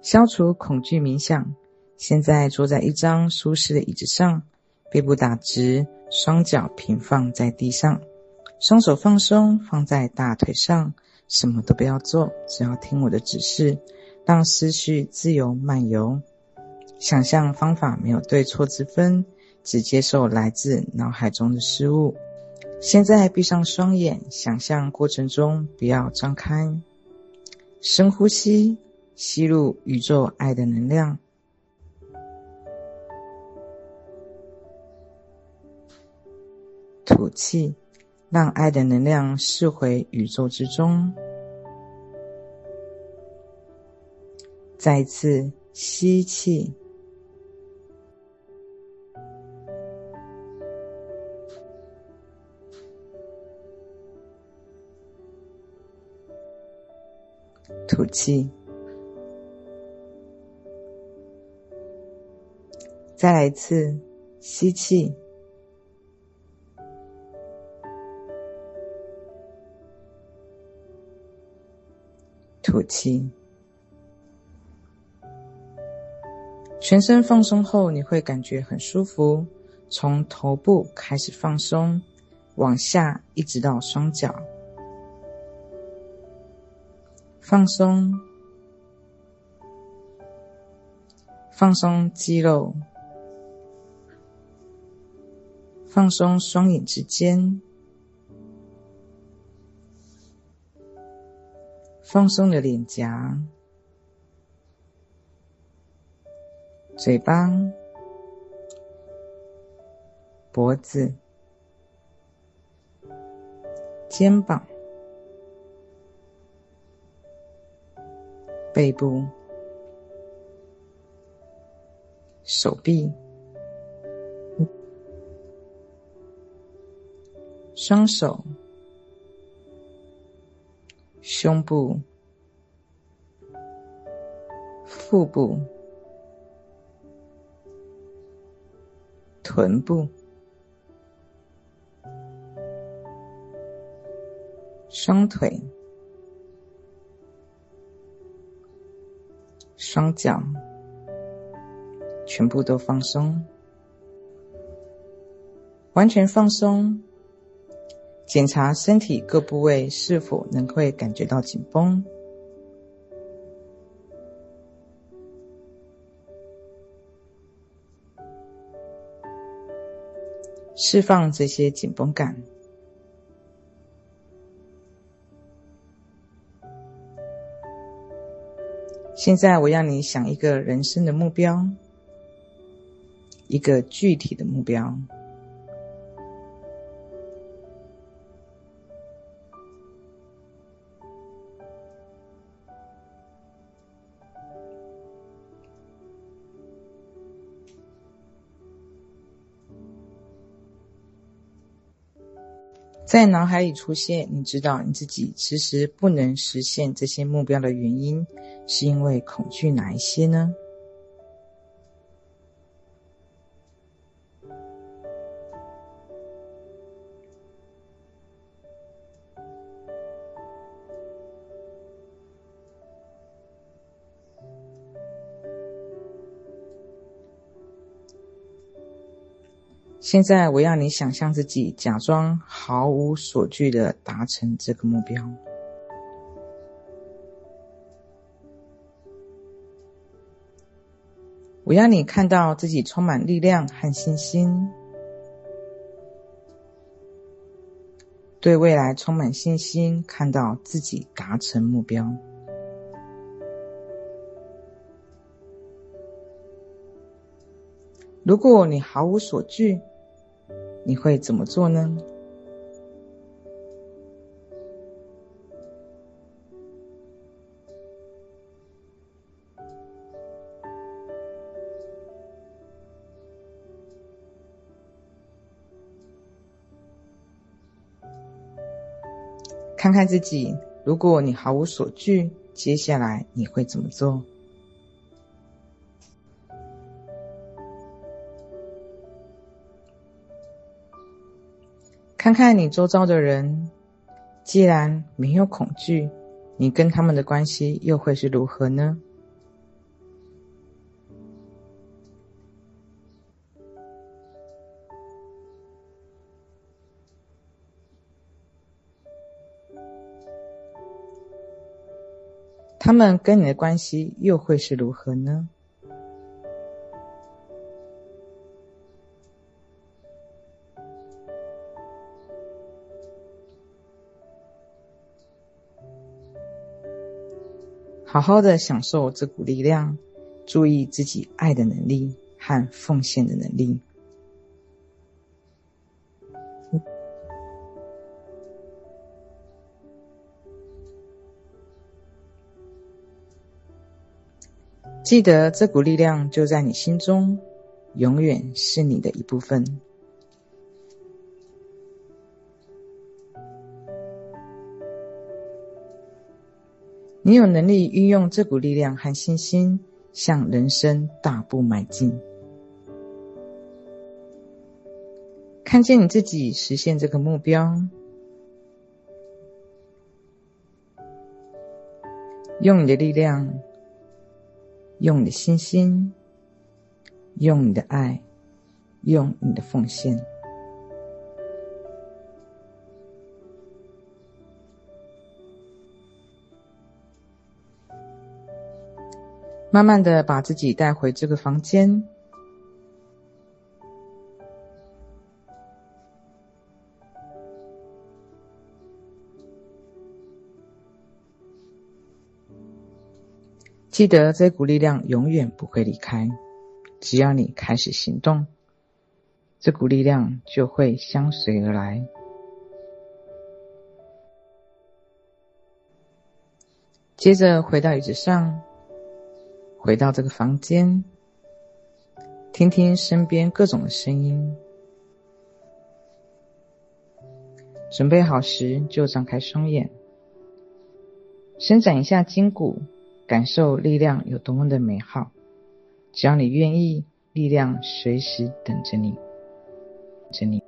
消除恐惧冥想。现在坐在一张舒适的椅子上，背部打直，双脚平放在地上，双手放松放在大腿上，什么都不要做，只要听我的指示，让思绪自由漫游。想象方法没有对错之分，只接受来自脑海中的事物。现在闭上双眼，想象过程中不要张开，深呼吸，吸入宇宙爱的能量。吐气，让爱的能量释回宇宙之中。再次吸气，吐气，再来一次吸气。吐气，全身放松后，你会感觉很舒服。从头部开始放松，往下一直到双脚，放松，放松肌肉，放松双眼之间。放松的脸颊、嘴巴、脖子、肩膀、背部、手臂、双手。胸部、腹部、臀部、双腿、双脚，全部都放松，完全放松。检查身体各部位是否能会感觉到紧绷，释放这些紧绷感。现在我要你想一个人生的目标，一个具体的目标。在脑海里出现，你知道你自己其实不能实现这些目标的原因，是因为恐惧哪一些呢？现在我要你想象自己假装毫无所惧地达成这个目标。我要你看到自己充满力量和信心，对未来充满信心，看到自己达成目标。如果你毫无所惧，你会怎么做呢？看看自己，如果你毫无所惧，接下来你会怎么做？看看你周遭的人既然没有恐惧你跟他们的关系又会是如何呢？他们跟你的关系又会是如何呢？好好的享受这股力量，注意自己爱的能力和奉献的能力。记得这股力量就在你心中，永远是你的一部分。你有能力运用这股力量和信心，向人生大步迈进。看见你自己实现这个目标，用你的力量。用你的信心，用你的爱，用你的奉献，慢慢的把自己带回这个房间。记得这股力量永远不会离开，只要你开始行动，这股力量就会相随而来。接着回到椅子上，回到这个房间，听听身边各种的声音。准备好时就张开双眼，伸展一下筋骨。感受力量有多么的美好，只要你愿意，力量随时等着你，等着你。